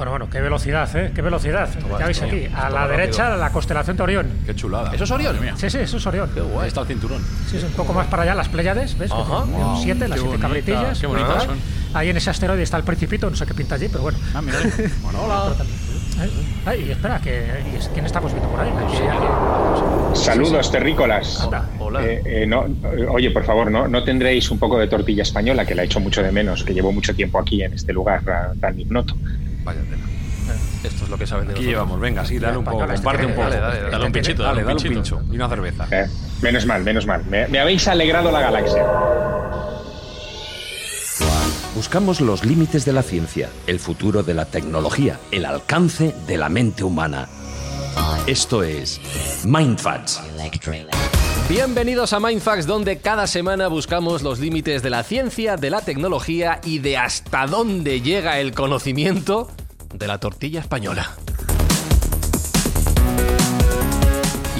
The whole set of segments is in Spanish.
Bueno, bueno, qué velocidad, ¿eh? Qué velocidad. ya veis aquí, a la derecha, la constelación de Orión. Qué chulada. ¿Eso es Orión? Sí, sí, eso es Orión. Qué guay. Ahí está el cinturón. Sí, sí, un poco más para allá, las Pléyades, ¿ves? Ajá. Wow, siete, las qué siete bonita, cabritillas. qué bonitas Ahí. son. Ahí en ese asteroide está el Principito, no sé qué pinta allí, pero bueno. Ah, mira. Bueno, hola. Ay, y espera, que, es- ¿quién estamos viendo por ahí? Saludos, terrícolas. Hola. Eh, eh, no, oye, por favor, ¿no, ¿no tendréis un poco de tortilla española, que la he hecho mucho de menos, que llevo mucho tiempo aquí en este lugar ah, tan ignoto? Vaya tela. Esto es lo que saben de Aquí nosotros. llevamos, venga, sí, dale un poco, Española, comparte un poco. dale, dale, dale. Dale un pinchito, dale, dale un pincho. Y una cerveza. Eh, menos mal, menos mal. Me, me habéis alegrado la galaxia. Buscamos los límites de la ciencia, el futuro de la tecnología, el alcance de la mente humana. Esto es Mindfacts. Bienvenidos a Mindfax, donde cada semana buscamos los límites de la ciencia, de la tecnología y de hasta dónde llega el conocimiento de la tortilla española.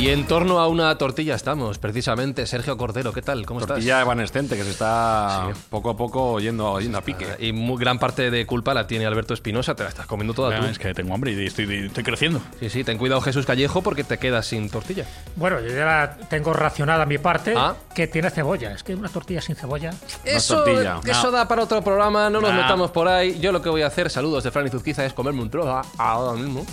Y en torno a una tortilla estamos, precisamente. Sergio Cordero, ¿qué tal? ¿Cómo Tortilla evanescente que se está poco a poco yendo, yendo a pique. estás? Y muy gran parte de culpa la tiene Alberto Espinosa, te la estás comiendo toda tú. Es que tengo hambre y estoy, estoy creciendo. Sí, sí, ten cuidado Jesús Callejo porque te quedas sin tortilla. Bueno, yo ya la tengo racionada mi parte, Ah. que tiene cebolla. Es que una tortilla sin cebolla. Eso, tortilla. eso da para otro programa, no nos No. metamos por ahí. Yo lo que voy a hacer, saludos de Fran y Zuzquiza, es comerme un trozo ahora mismo.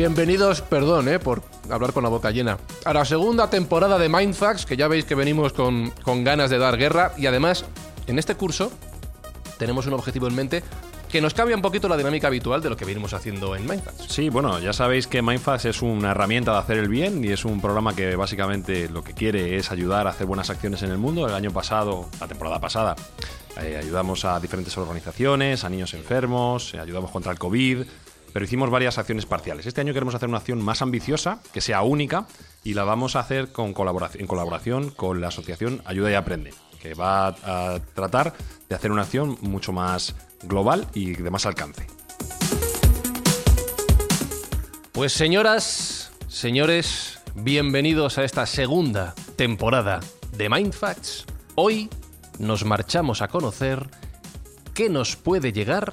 Bienvenidos, perdón, eh, por hablar con la boca llena, a la segunda temporada de Mindfax, que ya veis que venimos con, con ganas de dar guerra. Y además, en este curso tenemos un objetivo en mente que nos cambia un poquito la dinámica habitual de lo que venimos haciendo en Mindfax. Sí, bueno, ya sabéis que Mindfast es una herramienta de hacer el bien y es un programa que básicamente lo que quiere es ayudar a hacer buenas acciones en el mundo. El año pasado, la temporada pasada, eh, ayudamos a diferentes organizaciones, a niños enfermos, eh, ayudamos contra el COVID, pero hicimos varias acciones parciales. Este año queremos hacer una acción más ambiciosa, que sea única, y la vamos a hacer con colaboración, en colaboración con la asociación Ayuda y Aprende, que va a, a tratar de hacer una acción mucho más global y de más alcance. Pues señoras, señores, bienvenidos a esta segunda temporada de Mindfacts. Hoy nos marchamos a conocer qué nos puede llegar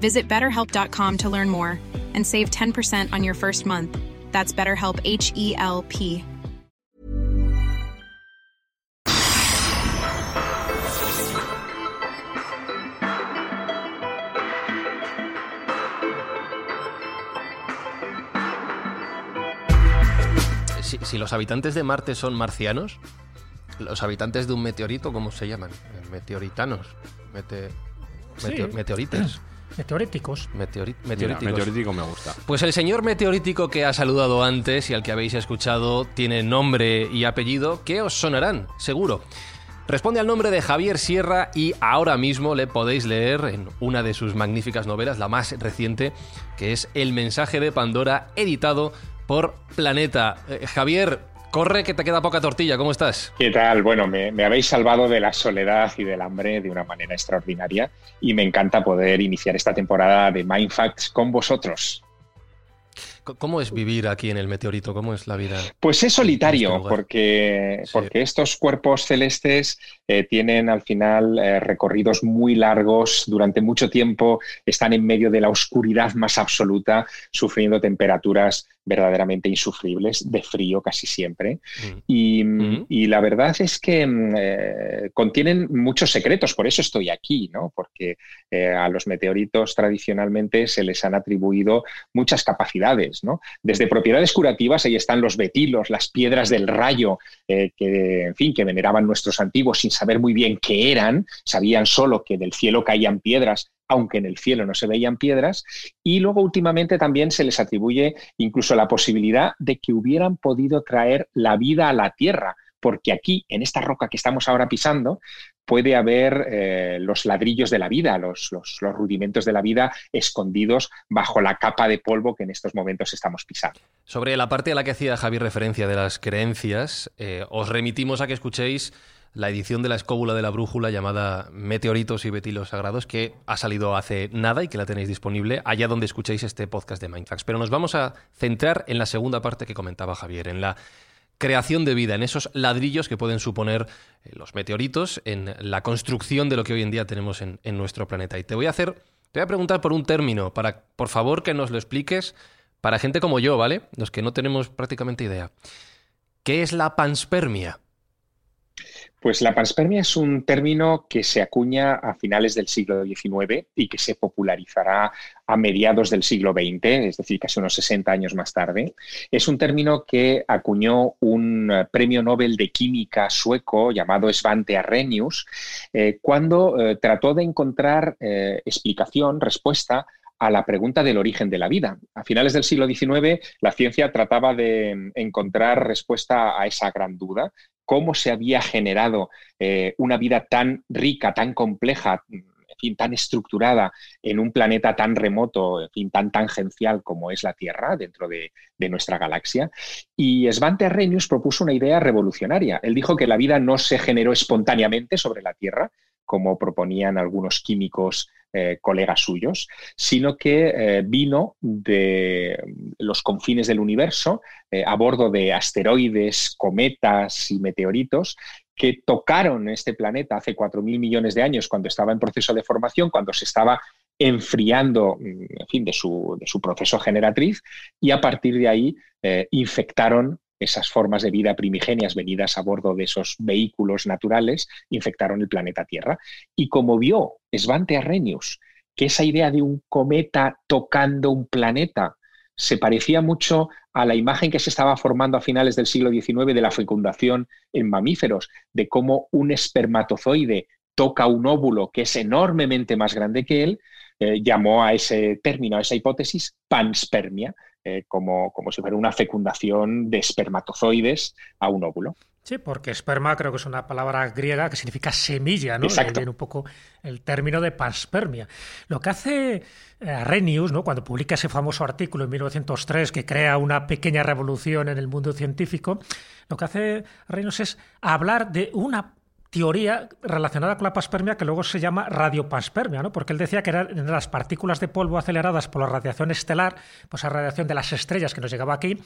Visit betterhelp.com to learn more and save 10% on your first month. That's BetterHelp H E L P. Si, si los habitantes de Marte son marcianos, los habitantes de un meteorito, ¿cómo se llaman? Eh, Meteoritanos. Mete- meteo- Sí. meteorites. Meteoríticos. Meteori- Mira, meteoríticos. meteorítico me gusta. Pues el señor meteorítico que ha saludado antes y al que habéis escuchado tiene nombre y apellido que os sonarán, seguro. Responde al nombre de Javier Sierra y ahora mismo le podéis leer en una de sus magníficas novelas, la más reciente, que es El mensaje de Pandora, editado por Planeta. Eh, Javier, corre que te queda poca tortilla, ¿cómo estás? ¿Qué tal? Bueno, me, me habéis salvado de la soledad y del hambre de una manera extraordinaria y me encanta poder iniciar esta temporada de Mindfacts con vosotros. ¿Cómo es vivir aquí en el meteorito? ¿Cómo es la vida? Pues es solitario, este lugar? porque, Sí. porque estos cuerpos celestes eh, tienen al final eh, recorridos muy largos, durante mucho tiempo están en medio de la oscuridad más absoluta, sufriendo temperaturas verdaderamente insufribles, de frío casi siempre. Mm. Mm, y, la verdad es que mm, eh, contienen muchos secretos, por eso estoy aquí, ¿no? porque eh, a los meteoritos tradicionalmente se les han atribuido muchas capacidades, ¿no? desde propiedades curativas, ahí están los betilos, las piedras del rayo, eh, que, en fin, que veneraban nuestros antiguos sin saber muy bien qué eran, sabían solo que del cielo caían piedras aunque en el cielo no se veían piedras, y luego últimamente también se les atribuye incluso la posibilidad de que hubieran podido traer la vida a la Tierra, porque aquí, en esta roca que estamos ahora pisando, puede haber eh, los ladrillos de la vida, los, rudimentos de la vida escondidos bajo la capa de polvo que en estos momentos estamos pisando. Sobre la parte a la que hacía Javier referencia de las creencias, eh, os remitimos a que escuchéis la edición de la escóbula de la brújula llamada Meteoritos y Betilos Sagrados, que ha salido hace nada y que la tenéis disponible allá donde escuchéis este podcast de Mindfax. Pero nos vamos a centrar en la segunda parte que comentaba Javier, en la creación de vida, en esos ladrillos que pueden suponer eh, los meteoritos, en la construcción de lo que hoy en día tenemos en, en nuestro planeta. Y te voy a hacer, te voy a preguntar por un término, para, por favor, que nos lo expliques para gente como yo, ¿vale? Los que no tenemos prácticamente idea. ¿Qué es la panspermia? Pues la panspermia es un término que se acuña a finales del siglo XIX y que se popularizará a mediados del siglo XX, es decir, casi unos 60 años más tarde. Es un término que acuñó un eh, premio Nobel de Química sueco llamado Svante Arrhenius eh, cuando eh, trató de encontrar explicación, respuesta a la pregunta del origen de la vida. A finales del siglo XIX, la ciencia trataba de mm, encontrar respuesta a esa gran duda cómo se había generado eh, una vida tan rica, tan compleja, tan estructurada en un planeta tan remoto, en fin, tan tangencial como es la Tierra dentro de, nuestra galaxia. Y Svante Arrhenius propuso una idea revolucionaria. Él dijo que la vida no se generó espontáneamente sobre la Tierra, como proponían algunos químicos eh, colegas suyos, sino que eh, vino de los confines del universo eh, a bordo de asteroides, cometas y meteoritos que tocaron este planeta hace 4.000 millones de años cuando estaba en proceso de formación, cuando se estaba enfriando en fin, de su proceso generatriz y a partir de ahí infectaron esas formas de vida primigenias venidas a bordo de esos vehículos naturales infectaron el planeta Tierra. Y como vio Svante Arrhenius que esa idea de un cometa tocando un planeta se parecía mucho a la imagen que se estaba formando a finales del siglo XIX de la fecundación en mamíferos, de cómo un espermatozoide toca un óvulo que es enormemente más grande que él, eh, llamó a ese término, a esa hipótesis, panspermia, eh, como, como si fuera una fecundación de espermatozoides a un óvulo. Sí, porque esperma creo que es una palabra griega que significa semilla, ¿no? Exacto. Viene un poco el término de panspermia. Lo que hace Arrhenius, ¿no? cuando publica ese famoso artículo en 1903 que crea una pequeña revolución en el mundo científico, lo que hace Arrhenius es hablar de una teoría relacionada con la paspermia que luego se llama radiopaspermia, ¿no? porque él decía que eran las partículas de polvo aceleradas por la radiación estelar, pues la radiación de las estrellas que nos llegaba aquí,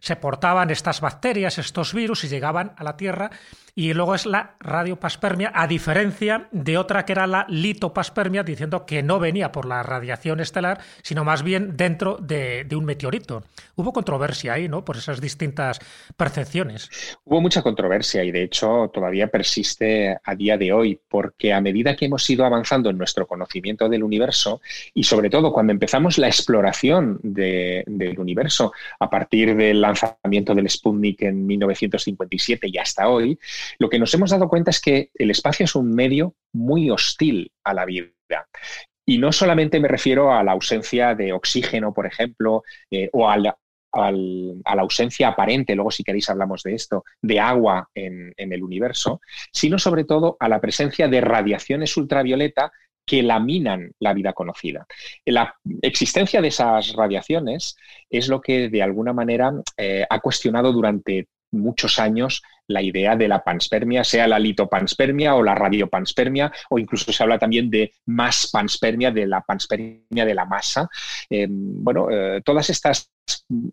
se portaban estas bacterias, estos virus y llegaban a la Tierra y luego es la radiopaspermia, a diferencia de otra que era la litopaspermia, diciendo que no venía por la radiación estelar, sino más bien dentro de, un meteorito. Hubo controversia ahí, ¿no? Por esas distintas percepciones. Hubo mucha controversia y de hecho todavía persiste a día de hoy, porque a medida que hemos ido avanzando en nuestro conocimiento del universo y sobre todo cuando empezamos la exploración del universo a partir del lanzamiento del Sputnik en 1957 y hasta hoy, lo que nos hemos dado cuenta es que el espacio es un medio muy hostil a la vida. Y no solamente me refiero a la ausencia de oxígeno, por ejemplo, eh, o a la, ausencia aparente, luego si queréis hablamos de esto, de agua en, el universo, sino sobre todo a la presencia de radiaciones ultravioleta que laminan la vida conocida. La existencia de esas radiaciones es lo que de alguna manera eh, ha cuestionado durante muchos años la idea de la panspermia, sea la litopanspermia o la radiopanspermia, o incluso se habla también de más panspermia, de la panspermia de la masa. Eh, bueno, eh, todas estas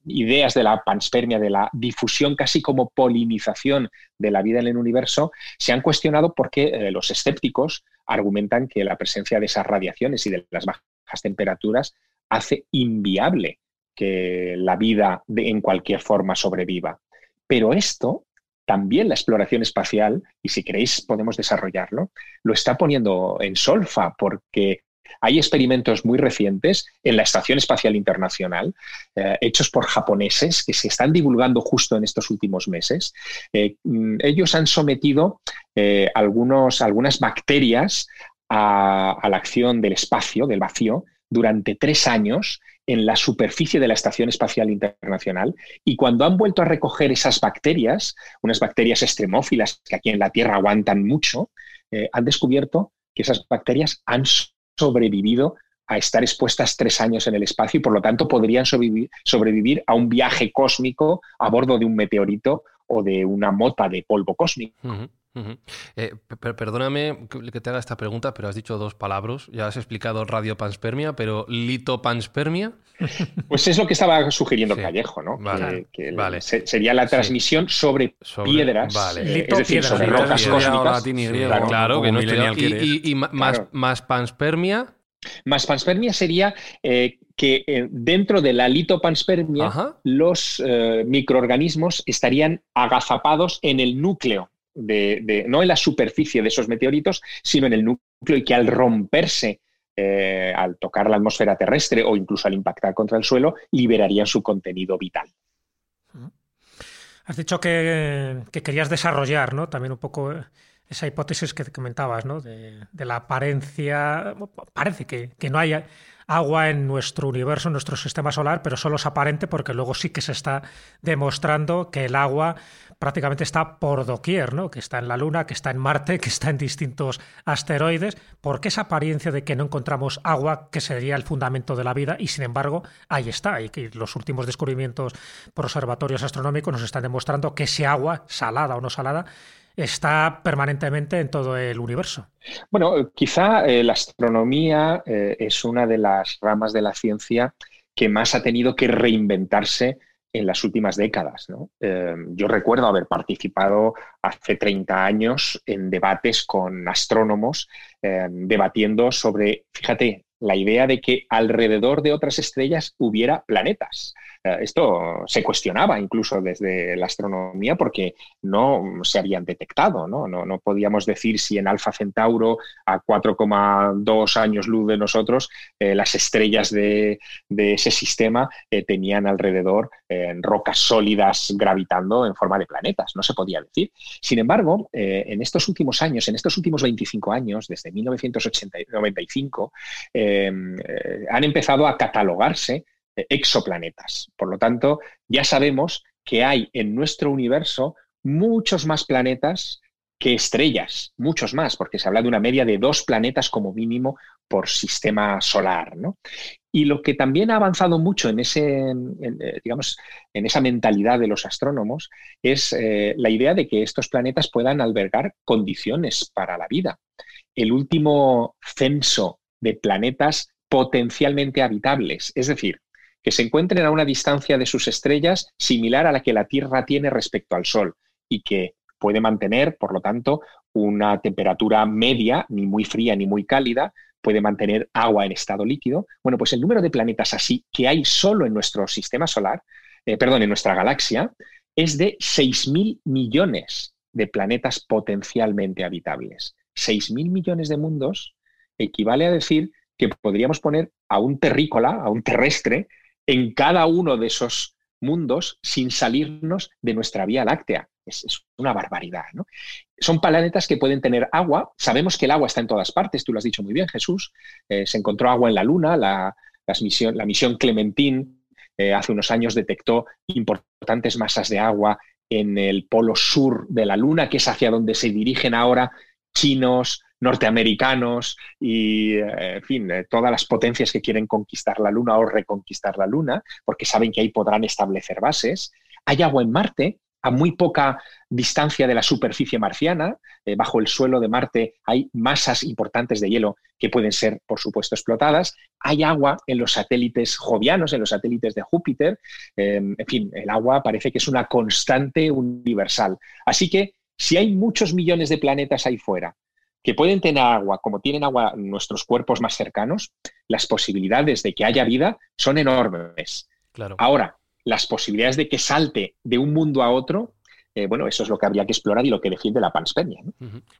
ideas de la panspermia, de la difusión casi como polinización de la vida en el universo, se han cuestionado porque eh, los escépticos argumentan que la presencia de esas radiaciones y de las bajas temperaturas hace inviable que la vida en cualquier forma sobreviva. Pero esto, también la exploración espacial, y si queréis podemos desarrollarlo, lo está poniendo en solfa porque hay experimentos muy recientes en la Estación Espacial Internacional, eh, hechos por japoneses, que se están divulgando justo en estos últimos meses. Eh, mm, ellos han sometido eh, algunos, algunas bacterias a, la acción del espacio, del vacío, durante tres años en la superficie de la Estación Espacial Internacional y cuando han vuelto a recoger esas bacterias, unas bacterias extremófilas que aquí en la Tierra aguantan mucho, han descubierto que esas bacterias han sobrevivido a estar expuestas tres años en el espacio y por lo tanto podrían sobrevivir, a un viaje cósmico a bordo de un meteorito o de una mota de polvo cósmico. Eh, perdóname que te haga esta pregunta, pero has dicho dos palabras. Ya has explicado radiopanspermia, pero litopanspermia. Pues es lo que estaba sugiriendo Callejo, ¿no? que, sería la transmisión sobre, piedras, eh, es decir, sobre rocas cósmicas. Claro, que no y, más, panspermia. Más panspermia sería eh, que dentro de la litopanspermia los microorganismos estarían agazapados en el núcleo no en la superficie de esos meteoritos, sino en el núcleo y que al romperse, eh, al tocar la atmósfera terrestre o incluso al impactar contra el suelo, liberarían su contenido vital. Has dicho que, querías desarrollar ¿no? también un poco esa hipótesis que comentabas, ¿no? de, la apariencia. Parece que, que no haya agua en nuestro universo, en nuestro sistema solar, pero solo es aparente porque luego sí que se está demostrando que el agua prácticamente está por doquier, ¿no? que está en la Luna, que está en Marte, que está en distintos asteroides. ¿Por qué esa apariencia de que no encontramos agua, que sería el fundamento de la vida? Y sin embargo, ahí está. Y que los últimos descubrimientos por observatorios astronómicos nos están demostrando que ese agua, salada o no salada, está permanentemente en todo el universo. Bueno, quizá eh, la astronomía eh, es una de las ramas de la ciencia que más ha tenido que reinventarse en las últimas décadas. Eh, yo recuerdo haber participado hace 30 años en debates con astrónomos debatiendo sobre, fíjate, la idea de que alrededor de otras estrellas hubiera planetas. Eh, esto se cuestionaba incluso desde la astronomía porque no se habían detectado, ¿no? No, podíamos decir si en Alfa Centauro, a 4,2 años luz de nosotros, eh, las estrellas de, ese sistema eh, tenían alrededor rocas sólidas gravitando en forma de planetas. No se podía decir. Sin embargo, en estos últimos años, en estos últimos 25 años, desde 1995, han empezado a catalogarse exoplanetas. Por lo tanto, ya sabemos que hay en nuestro universo muchos más planetas que estrellas, muchos más, porque se habla de una media de dos planetas como mínimo por sistema solar. Y lo que también ha avanzado mucho en, ese, eh, digamos, en esa mentalidad de los astrónomos es eh, la idea de que estos planetas puedan albergar condiciones para la vida. El último censo de planetas potencialmente habitables, es decir, que se encuentren a una distancia de sus estrellas similar a la que la Tierra tiene respecto al Sol y que puede mantener, por lo tanto, una temperatura media, ni muy fría ni muy cálida, puede mantener agua en estado líquido. Bueno, pues el número de planetas así que hay solo en nuestro sistema solar, eh, perdón, en nuestra galaxia, es de 6.000 millones de planetas potencialmente habitables. 6.000 millones de mundos equivale a decir que podríamos poner a un terrícola, a un terrestre, en cada uno de esos mundos sin salirnos de nuestra Vía Láctea. Es, una barbaridad. ¿no? Son planetas que pueden tener agua. Sabemos que el agua está en todas partes, tú lo has dicho muy bien, Jesús. Eh, se encontró agua en la Luna, la, misión, la misión Clementín eh, hace unos años detectó importantes masas de agua en el polo sur de la Luna, que es hacia donde se dirigen ahora chinos, norteamericanos y, eh, en fin, eh, todas las potencias que quieren conquistar la Luna o reconquistar la Luna, porque saben que ahí podrán establecer bases. Hay agua en Marte, a muy poca distancia de la superficie marciana, eh, bajo el suelo de Marte hay masas importantes de hielo que pueden ser, por supuesto, explotadas. Hay agua en los satélites jovianos, en los satélites de Júpiter. en fin, el agua parece que es una constante universal. Así que si hay muchos millones de planetas ahí fuera que pueden tener agua, como tienen agua nuestros cuerpos más cercanos, las posibilidades de que haya vida son enormes. Claro. Ahora, las posibilidades de que salte de un mundo a otro eh, bueno, eso es lo que habría que explorar y lo que defiende la panspermia.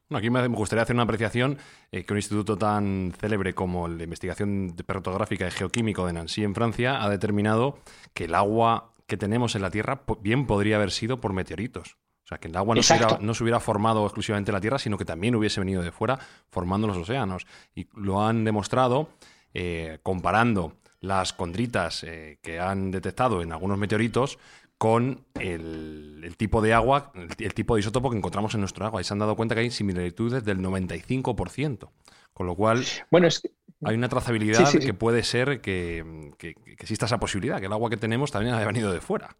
aquí me gustaría hacer una apreciación eh, que un instituto tan célebre como el de investigación perrotográfica y geoquímico de Nancy en Francia ha determinado que el agua que tenemos en la Tierra bien podría haber sido por meteoritos. O sea, que el agua no se, hubiera, formado exclusivamente en la Tierra, sino que también hubiese venido de fuera formando los océanos. Y lo han demostrado eh, comparando las condritas que han detectado en algunos meteoritos con el, tipo de agua, el, tipo de isótopo que encontramos en nuestro agua. Y se han dado cuenta que hay similitudes del 95%. Con lo cual, bueno, es hay una trazabilidad que puede ser que, que, exista esa posibilidad, que el agua que tenemos también haya venido de fuera.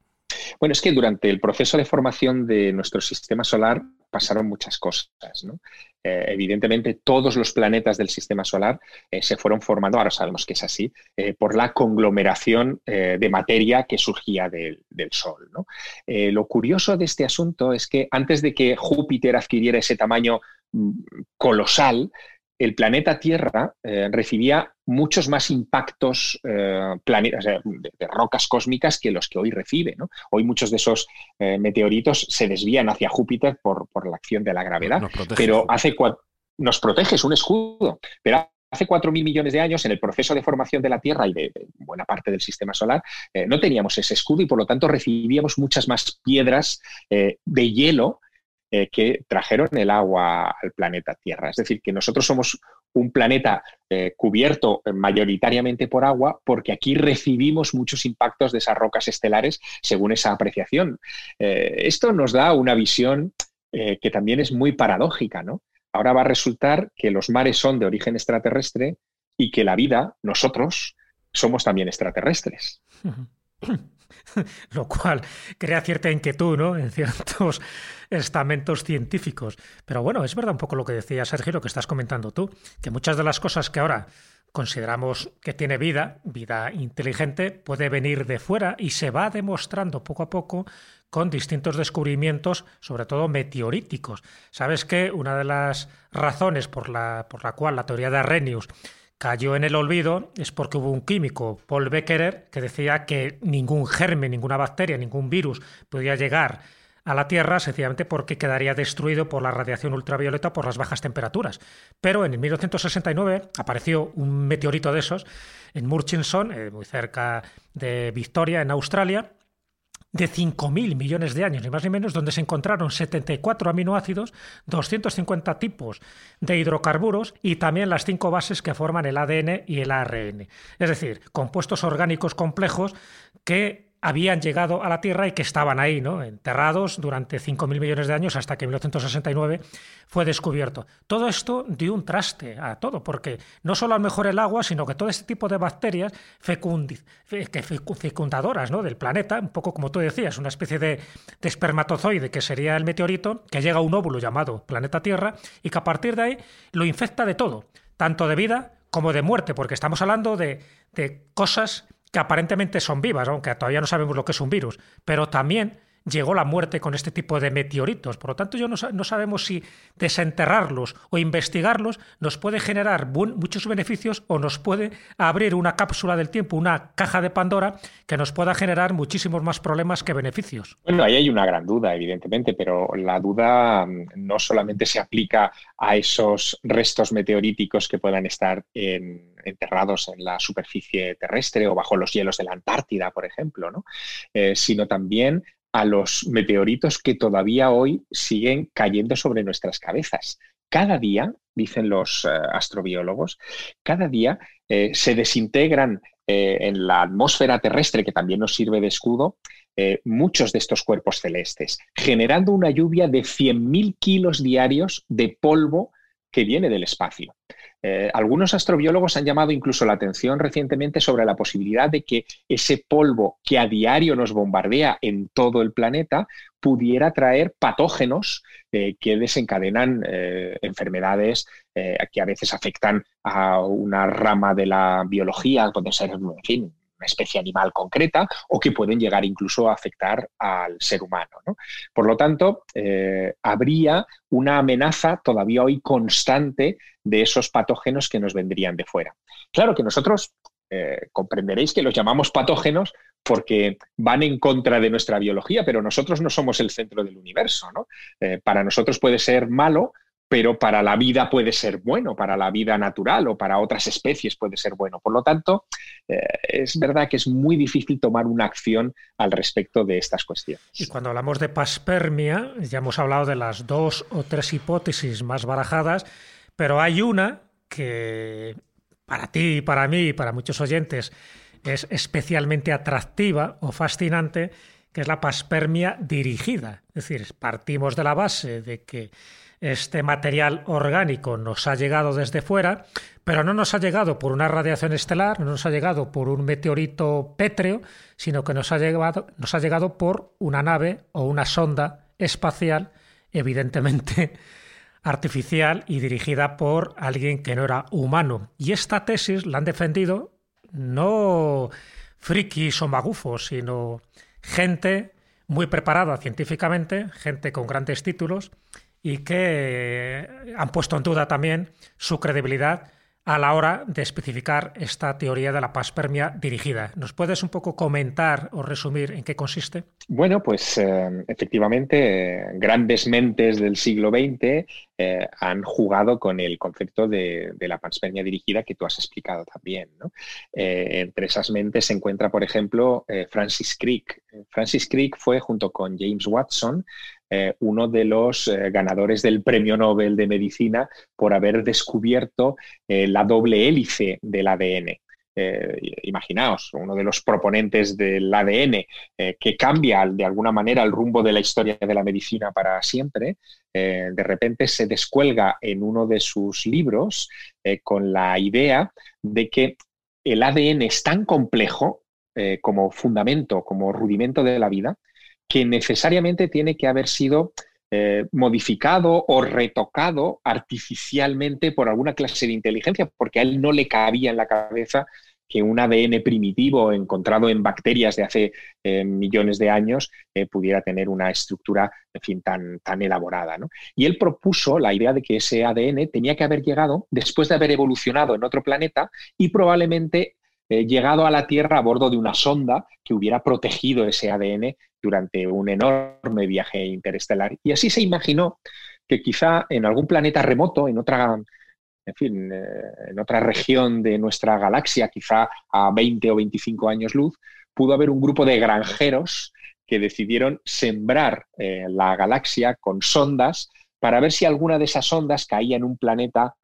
Bueno, es que durante el proceso de formación de nuestro sistema solar pasaron muchas cosas. Eh, evidentemente, todos los planetas del sistema solar eh, se fueron formando, ahora sabemos que es así, eh, por la conglomeración de materia que surgía del, Sol. lo curioso de este asunto es que antes de que Júpiter adquiriera ese tamaño mm, colosal, el planeta Tierra eh, recibía muchos más impactos eh, de, rocas cósmicas que los que hoy recibe. Hoy muchos de esos eh, meteoritos se desvían hacia Júpiter por, la acción de la gravedad. pero hace nos protege, es un escudo. Pero hace 4.000 millones de años, en el proceso de formación de la Tierra y de, buena parte del sistema solar, no teníamos ese escudo y por lo tanto recibíamos muchas más piedras de hielo eh, que trajeron el agua al planeta Tierra. Es decir, que nosotros somos un planeta eh, cubierto mayoritariamente por agua porque aquí recibimos muchos impactos de esas rocas estelares según esa apreciación. Eh, esto nos da una visión que también es muy paradójica, ¿no? Ahora va a resultar que los mares son de origen extraterrestre y que la vida, nosotros, somos también extraterrestres. lo cual crea cierta inquietud ¿no? en ciertos estamentos científicos. Pero bueno, es verdad un poco lo que decía Sergio, lo que estás comentando tú, que muchas de las cosas que ahora consideramos que tiene vida, vida inteligente, puede venir de fuera y se va demostrando poco a poco con distintos descubrimientos, sobre todo meteoríticos. Sabes que una de las razones por la, por la cual la teoría de Arrhenius cayó en el olvido es porque hubo un químico, Paul Beckerer, que decía que ningún germen, ninguna bacteria, ningún virus podía llegar a la Tierra sencillamente porque quedaría destruido por la radiación ultravioleta por las bajas temperaturas. Pero en 1969 apareció un meteorito de esos en Murchison, eh, muy cerca de Victoria, en Australia, de 5.000 millones de años, ni más ni menos, donde se encontraron 74 aminoácidos, 250 tipos de hidrocarburos y también las cinco bases que forman el ADN y el ARN. Es decir, compuestos orgánicos complejos que habían llegado a la Tierra y que estaban ahí, ¿no? enterrados durante 5.000 millones de años hasta que en 1969 fue descubierto. Todo esto dio un traste a todo, porque no solo al mejor el agua, sino que todo este tipo de bacterias fecundadoras ¿no? del planeta, un poco como tú decías, una especie de, de espermatozoide que sería el meteorito, que llega a un óvulo llamado planeta Tierra y que a partir de ahí lo infecta de todo, tanto de vida como de muerte, porque estamos hablando de, de cosas que aparentemente son vivas, aunque todavía no sabemos lo que es un virus, pero también llegó la muerte con este tipo de meteoritos. Por lo tanto, yo no, sabemos si desenterrarlos o investigarlos nos puede generar muchos beneficios o nos puede abrir una cápsula del tiempo, una caja de Pandora que nos pueda generar muchísimos más problemas que beneficios. Bueno, ahí hay una gran duda, evidentemente, pero la duda mm, no solamente se aplica a esos restos meteoríticos que puedan estar en enterrados en la superficie terrestre o bajo los hielos de la Antártida, por ejemplo, ¿no? Eh, sino también a los meteoritos que todavía hoy siguen cayendo sobre nuestras cabezas. Cada día, dicen los eh, astrobiólogos, cada día eh, se desintegran en la atmósfera terrestre, que también nos sirve de escudo, muchos de estos cuerpos celestes, generando una lluvia de 100.000 kilos diarios de polvo que viene del espacio. Eh, algunos astrobiólogos han llamado incluso la atención recientemente sobre la posibilidad de que ese polvo que a diario nos bombardea en todo el planeta pudiera traer patógenos eh, que desencadenan eh, enfermedades que a veces afectan a una rama de la biología, puede ser, en fin, una especie animal concreta o que pueden llegar incluso a afectar al ser humano. Por lo tanto, eh, habría una amenaza todavía hoy constante de esos patógenos que nos vendrían de fuera. Claro que nosotros eh, comprenderéis que los llamamos patógenos porque van en contra de nuestra biología, pero nosotros no somos el centro del universo. Eh, para nosotros puede ser malo, pero para la vida puede ser bueno, para la vida natural o para otras especies puede ser bueno. Por lo tanto, eh, es verdad que es muy difícil tomar una acción al respecto de estas cuestiones. Y cuando hablamos de paspermia, ya hemos hablado de las dos o tres hipótesis más barajadas, pero hay una que para ti, para mí y para muchos oyentes es especialmente atractiva o fascinante, que es la paspermia dirigida. Es decir, partimos de la base de que este material orgánico nos ha llegado desde fuera, pero no nos ha llegado por una radiación estelar, no nos ha llegado por un meteorito pétreo, sino que nos ha llegado, nos ha llegado por una nave o una sonda espacial, evidentemente artificial y dirigida por alguien que no era humano. Y esta tesis la han defendido no frikis o magufos, sino gente muy preparada científicamente, gente con grandes títulos y que han puesto en duda también su credibilidad a la hora de especificar esta teoría de la paspermia dirigida. ¿Nos puedes un poco comentar o resumir en qué consiste? Bueno, pues eh, efectivamente, grandes mentes del siglo XX eh, han jugado con el concepto de, la paspermia dirigida que tú has explicado también. Eh, entre esas mentes se encuentra, por ejemplo, Francis Crick. Francis Crick fue, junto con James Watson, eh, uno de los eh, ganadores del Premio Nobel de Medicina por haber descubierto eh, la doble hélice del ADN. imaginaos, uno de los proponentes del ADN que cambia de alguna manera el rumbo de la historia de la medicina para siempre, de repente se descuelga en uno de sus libros con la idea de que el ADN es tan complejo como fundamento, como rudimento de la vida, que necesariamente tiene que haber sido eh, modificado o retocado artificialmente por alguna clase de inteligencia, porque a él no le cabía en la cabeza que un ADN primitivo encontrado en bacterias de hace eh, millones de años eh, pudiera tener una estructura, fin, tan, tan elaborada. Y él propuso la idea de que ese ADN tenía que haber llegado después de haber evolucionado en otro planeta y probablemente llegado a la Tierra a bordo de una sonda que hubiera protegido ese ADN durante un enorme viaje interestelar. Y así se imaginó que quizá en algún planeta remoto, en otra, en fin, eh, en otra región de nuestra galaxia, quizá a 20 o 25 años luz, pudo haber un grupo de granjeros que decidieron sembrar eh, la galaxia con sondas para ver si alguna de esas sondas caía en un planeta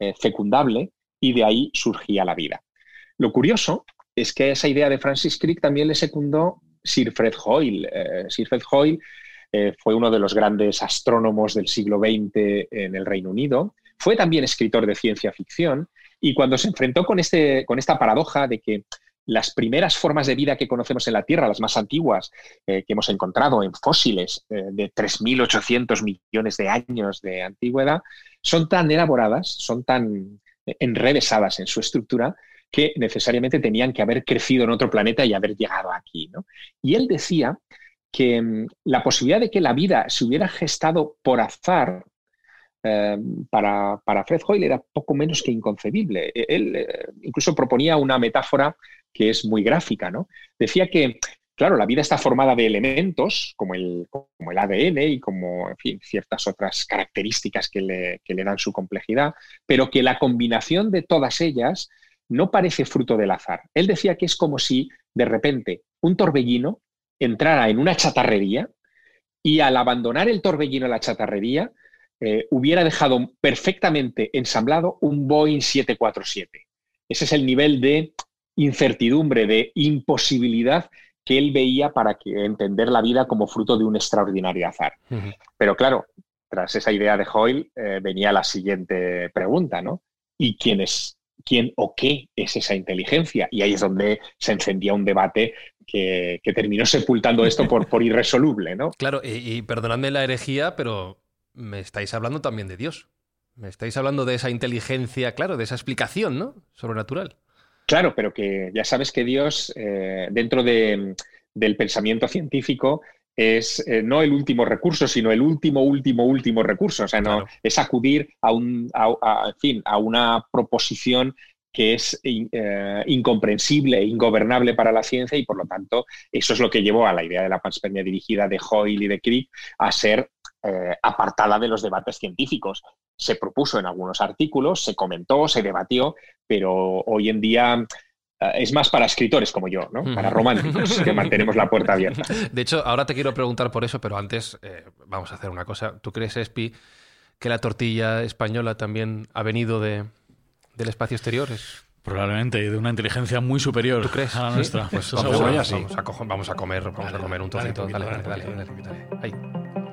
eh, fecundable y de ahí surgía la vida. Lo curioso es que esa idea de Francis Crick también le secundó Sir Fred Hoyle. Eh, Sir Fred Hoyle eh, fue uno de los grandes astrónomos del siglo XX en el Reino Unido. Fue también escritor de ciencia ficción y cuando se enfrentó con, este, con esta paradoja de que las primeras formas de vida que conocemos en la Tierra, las más antiguas eh, que hemos encontrado en fósiles de 3.800 millones de años de antigüedad, son tan elaboradas, son tan enrevesadas en su estructura, que necesariamente tenían que haber crecido en otro planeta y haber llegado aquí. Y él decía que mm, la posibilidad de que la vida se hubiera gestado por azar eh, para, Fred Hoyle era poco menos que inconcebible. E, él eh, incluso proponía una metáfora que es muy gráfica. ¿no? Decía que, claro, la vida está formada de elementos como el, como el ADN y como ciertas otras características que le, que le dan su complejidad, pero que la combinación de todas ellas no parece fruto del azar. Él decía que es como si de repente un torbellino entrara en una chatarrería y al abandonar el torbellino la chatarrería eh, hubiera dejado perfectamente ensamblado un Boeing 747. Ese es el nivel de incertidumbre, de imposibilidad que él veía para que entender la vida como fruto de un extraordinario azar. Pero claro, tras esa idea de Hoyle eh, venía la siguiente pregunta, ¿no? ¿Y quién es quién o qué es esa inteligencia. Y ahí es donde se encendía un debate que, terminó sepultando esto por, por irresoluble, ¿no? Claro, y, perdonadme la herejía, pero me estáis hablando también de Dios. Me estáis hablando de esa inteligencia, claro, de esa explicación, ¿no? Sobrenatural. Claro, pero que ya sabes que Dios, eh, dentro de, del pensamiento científico, es eh, no el último recurso, sino el último, último, último recurso. O sea, no, es acudir a un, fin, a una proposición que es eh, incomprensible e ingobernable para la ciencia y por lo tanto eso es lo que llevó a la idea de la panspermia dirigida de Hoyle y de Crick a ser eh, apartada de los debates científicos. Se propuso en algunos artículos, se comentó, se debatió, pero hoy en día es más para escritores como yo, ¿no? Para románticos, que mantenemos la puerta abierta. De hecho, ahora te quiero preguntar por eso, pero antes vamos a hacer una cosa. ¿Tú crees, Espi, que la tortilla española también ha venido de, del espacio exterior? Es... Probablemente, de una inteligencia muy superior ¿Tú crees? a la nuestra. Pues vamos, a, vamos, a vamos, a, comer, vamos dale, a comer un trocito. Dale, dale, dale, dale, dale, dale. Ahí.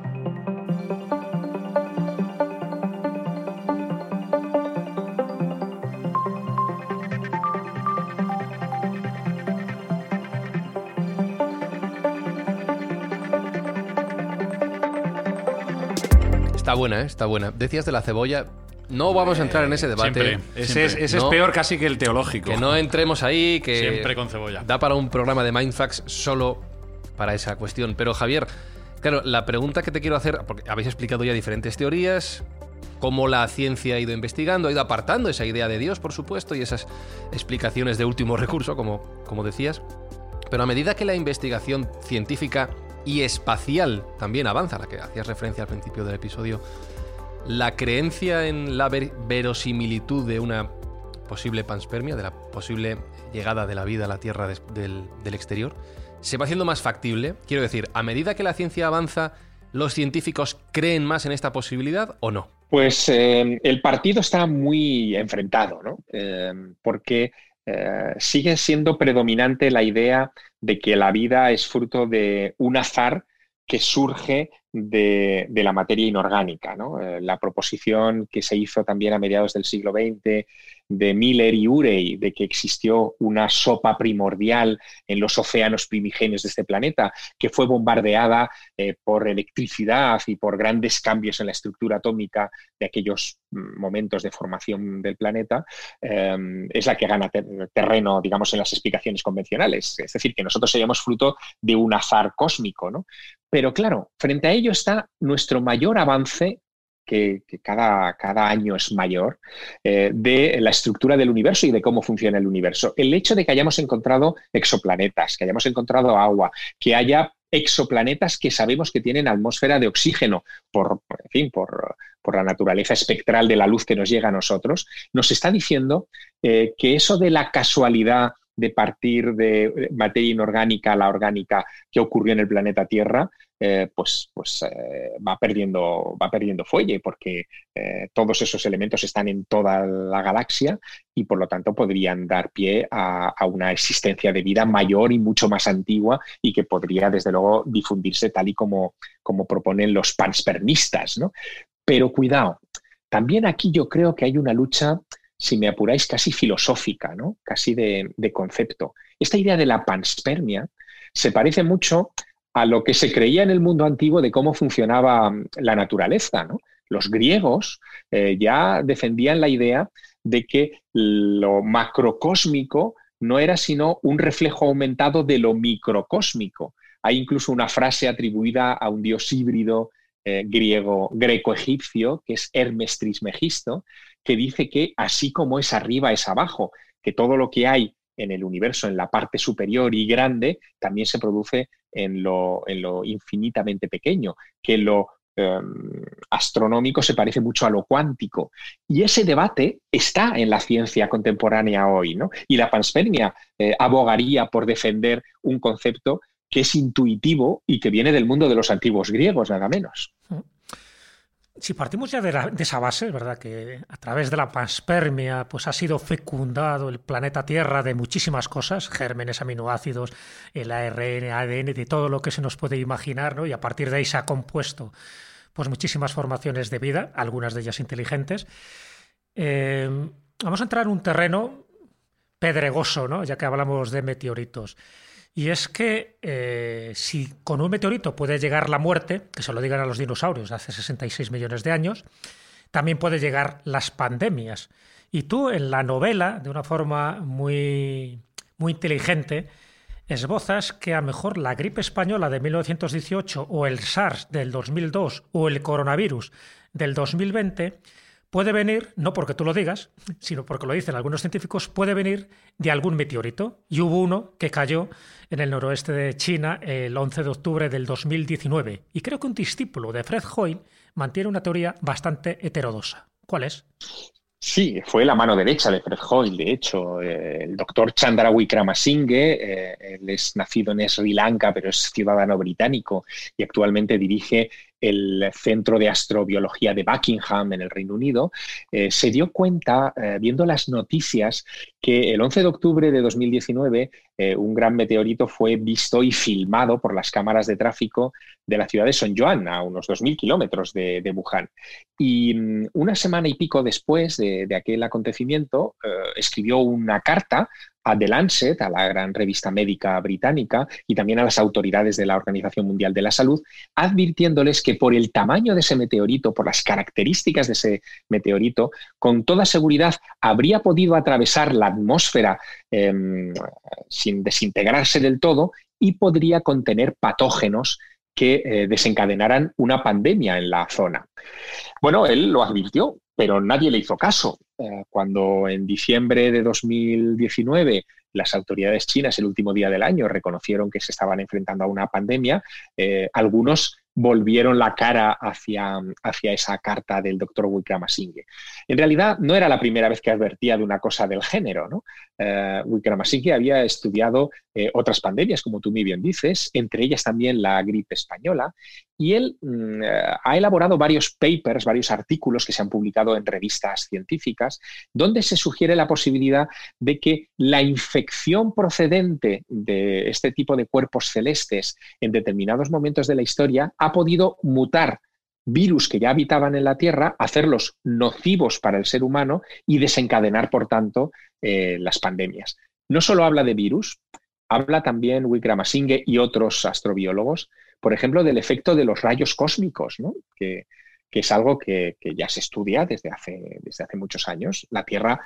Está buena, ¿eh? está buena. Decías de la cebolla, no vamos a entrar en ese debate. Siempre, ese, Es, ese es, peor casi que el teológico. Que no entremos ahí, que Siempre con cebolla. da para un programa de Mindfax solo para esa cuestión. Pero Javier, claro, la pregunta que te quiero hacer, porque habéis explicado ya diferentes teorías, cómo la ciencia ha ido investigando, ha ido apartando esa idea de Dios, por supuesto, y esas explicaciones de último recurso, como, como decías. Pero a medida que la investigación científica y espacial también avanza, la que hacías referencia al principio del episodio, la creencia en la verosimilitud de una posible panspermia, de la posible llegada de la vida a la Tierra del, exterior, se va haciendo más factible. Quiero decir, a medida que la ciencia avanza, ¿los científicos creen más en esta posibilidad o no? Pues eh, el partido está muy enfrentado, ¿no? Eh, porque eh, sigue siendo predominante la idea de que la vida es fruto de un azar que surge de, la materia inorgánica. Eh, la proposición que se hizo también a mediados del siglo XX de Miller y Urey de que existió una sopa primordial en los océanos primigenios de este planeta, que fue bombardeada eh, por electricidad y por grandes cambios en la estructura atómica de aquellos mm, momentos de formación del planeta, eh, es la que gana terreno, digamos, en las explicaciones convencionales. Es decir, que nosotros seríamos fruto de un azar cósmico. ¿no? Pero claro, frente a ello está nuestro mayor avance que, cada, cada, año es mayor, eh, de la estructura del universo y de cómo funciona el universo. El hecho de que hayamos encontrado exoplanetas, que hayamos encontrado agua, que haya exoplanetas que sabemos que tienen atmósfera de oxígeno por, en fin, por, la naturaleza espectral de la luz que nos llega a nosotros, nos está diciendo eh, que eso de la casualidad de partir de materia inorgánica a la orgánica que ocurrió en el planeta Tierra, eh, pues, pues eh, va, perdiendo, va perdiendo fuelle porque eh, todos esos elementos están en toda la galaxia y por lo tanto podrían dar pie a, una existencia de vida mayor y mucho más antigua y que podría desde luego difundirse tal y como, como proponen los panspermistas. ¿no? Pero cuidado, también aquí yo creo que hay una lucha si me apuráis, casi filosófica, ¿no? casi de, concepto. Esta idea de la panspermia se parece mucho a lo que se creía en el mundo antiguo de cómo funcionaba mm, la naturaleza. Los griegos eh, ya defendían la idea de que lo macrocósmico no era sino un reflejo aumentado de lo microcósmico. Hay incluso una frase atribuida a un dios híbrido eh, griego, greco-egipcio, que es Hermes Trismegisto, que dice que así como es arriba es abajo, que todo lo que hay en el universo, en la parte superior y grande, también se produce en lo, en lo infinitamente pequeño, que lo em, astronómico se parece mucho a lo cuántico. Y ese debate está en la ciencia contemporánea hoy, ¿no? Y la panspermia eh, abogaría por defender un concepto que es intuitivo y que viene del mundo de los antiguos griegos, nada menos. Si partimos ya de, esa base, ¿verdad? Que a través de la panspermia pues ha sido fecundado el planeta Tierra de muchísimas cosas, gérmenes, aminoácidos, el ARN, ADN, de todo lo que se nos puede imaginar, ¿no? Y a partir de ahí se ha compuesto pues muchísimas formaciones de vida, algunas de ellas inteligentes. Eh, vamos a entrar en un terreno pedregoso, ¿no? Ya que hablamos de meteoritos. Y es que eh, si con un meteorito puede llegar la muerte, que se lo digan a los dinosaurios hace 66 millones de años, también puede llegar las pandemias. Y tú en la novela, de una forma muy, muy inteligente, esbozas que a lo mejor la gripe española de 1918 o el SARS del 2002 o el coronavirus del 2020 puede venir, no porque tú lo digas, sino porque lo dicen algunos científicos, puede venir de algún meteorito. Y hubo uno que cayó en el noroeste de China el 11 de octubre del 2019. Y creo que un discípulo de Fred Hoyle mantiene una teoría bastante heterodosa. ¿Cuál es? Sí, fue la mano derecha de Fred Hoyle, de hecho. Eh, el doctor Chandra Wickramasinghe, eh, él es nacido en Sri Lanka, pero es ciudadano británico y actualmente dirige el Centro de Astrobiología de Buckingham en el Reino Unido, eh, se dio cuenta, viendo las noticias, que el 11 de octubre de 2019 un gran meteorito fue visto y filmado por las cámaras de tráfico de la ciudad de Son Juan, a unos 2.000 kilómetros de, Wuhan. Y mm, una semana y pico después de, aquel acontecimiento, eh, escribió una carta a The Lancet, a la gran revista médica británica, y también a las autoridades de la Organización Mundial de la Salud, advirtiéndoles que por el tamaño de ese meteorito, por las características de ese meteorito, con toda seguridad habría podido atravesar la atmósfera em, sin desintegrarse del todo y podría contener patógenos que eh, desencadenaran una pandemia en la zona. Bueno, él lo advirtió, pero nadie le hizo caso. Eh, cuando en diciembre de 2019 las autoridades chinas, el último día del año, reconocieron que se estaban enfrentando a una pandemia, eh, algunos volvieron la cara hacia, hacia esa carta del doctor Wickramasinghe. En realidad, no era la primera vez que advertía de una cosa del género. ¿no? Eh, había estudiado eh, otras pandemias, como tú muy bien dices, entre ellas también la gripe española, y él mm, eh, ha elaborado varios papers, varios artículos que se han publicado en revistas científicas, donde se sugiere la posibilidad de que la infección procedente de este tipo de cuerpos celestes en determinados momentos de la historia ha podido mutar virus que ya habitaban en la Tierra, hacerlos nocivos para el ser humano y desencadenar, por tanto, eh, las pandemias. No solo habla de virus, habla también Wickramasinghe y otros astrobiólogos, por ejemplo, del efecto de los rayos cósmicos, que, es algo que, ya se estudia desde hace, desde hace muchos años. La Tierra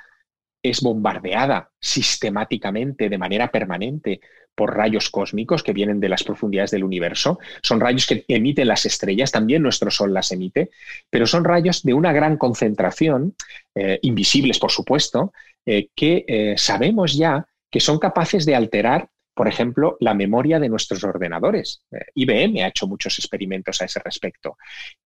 es bombardeada sistemáticamente, de manera permanente, por rayos cósmicos que vienen de las profundidades del universo. Son rayos que emiten las estrellas, también nuestro Sol las emite, pero son rayos de una gran concentración, eh, invisibles por supuesto, eh, que eh, sabemos ya que son capaces de alterar, por ejemplo, la memoria de nuestros ordenadores. IBM ha hecho muchos experimentos a ese respecto.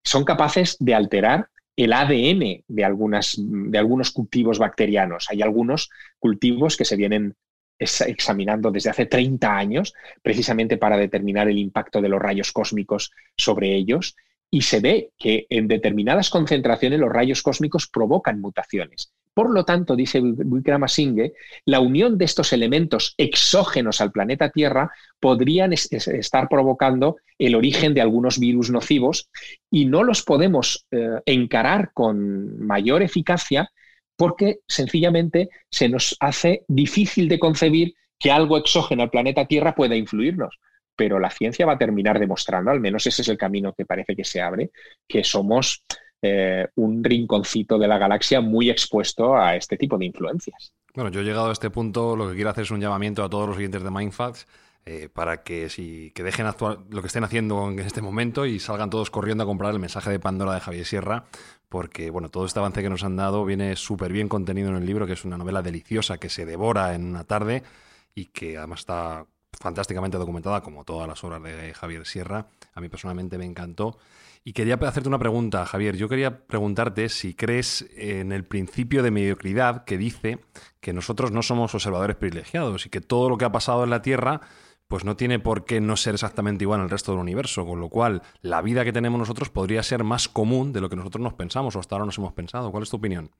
Son capaces de alterar el ADN de algunos cultivos bacterianos. Hay algunos cultivos que se vienen examinando desde hace 30 años, precisamente para determinar el impacto de los rayos cósmicos sobre ellos, y se ve que en determinadas concentraciones los rayos cósmicos provocan mutaciones. Por lo tanto, dice Wickramasinghe, la unión de estos elementos exógenos al planeta Tierra podrían estar provocando el origen de algunos virus nocivos y no los podemos eh, encarar con mayor eficacia porque sencillamente se nos hace difícil de concebir que algo exógeno al planeta Tierra pueda influirnos. Pero la ciencia va a terminar demostrando, al menos ese es el camino que parece que se abre, que somos eh, un rinconcito de la galaxia muy expuesto a este tipo de influencias. Bueno, yo he llegado a este punto, lo que quiero hacer es un llamamiento a todos los siguientes de Mindfacts eh, para que si que dejen actuar lo que estén haciendo en este momento y salgan todos corriendo a comprar el mensaje de Pandora de Javier Sierra, porque bueno, todo este avance que nos han dado viene súper bien contenido en el libro, que es una novela deliciosa que se devora en una tarde y que además está fantásticamente documentada, como todas las obras de Javier Sierra. A mí personalmente me encantó. Y quería hacerte una pregunta, Javier. Yo quería preguntarte si crees en el principio de mediocridad que dice que nosotros no somos observadores privilegiados y que todo lo que ha pasado en la Tierra pues no tiene por qué no ser exactamente igual el resto del universo, con lo cual la vida que tenemos nosotros podría ser más común de lo que nosotros nos pensamos o hasta ahora nos hemos pensado. ¿Cuál es tu opinión?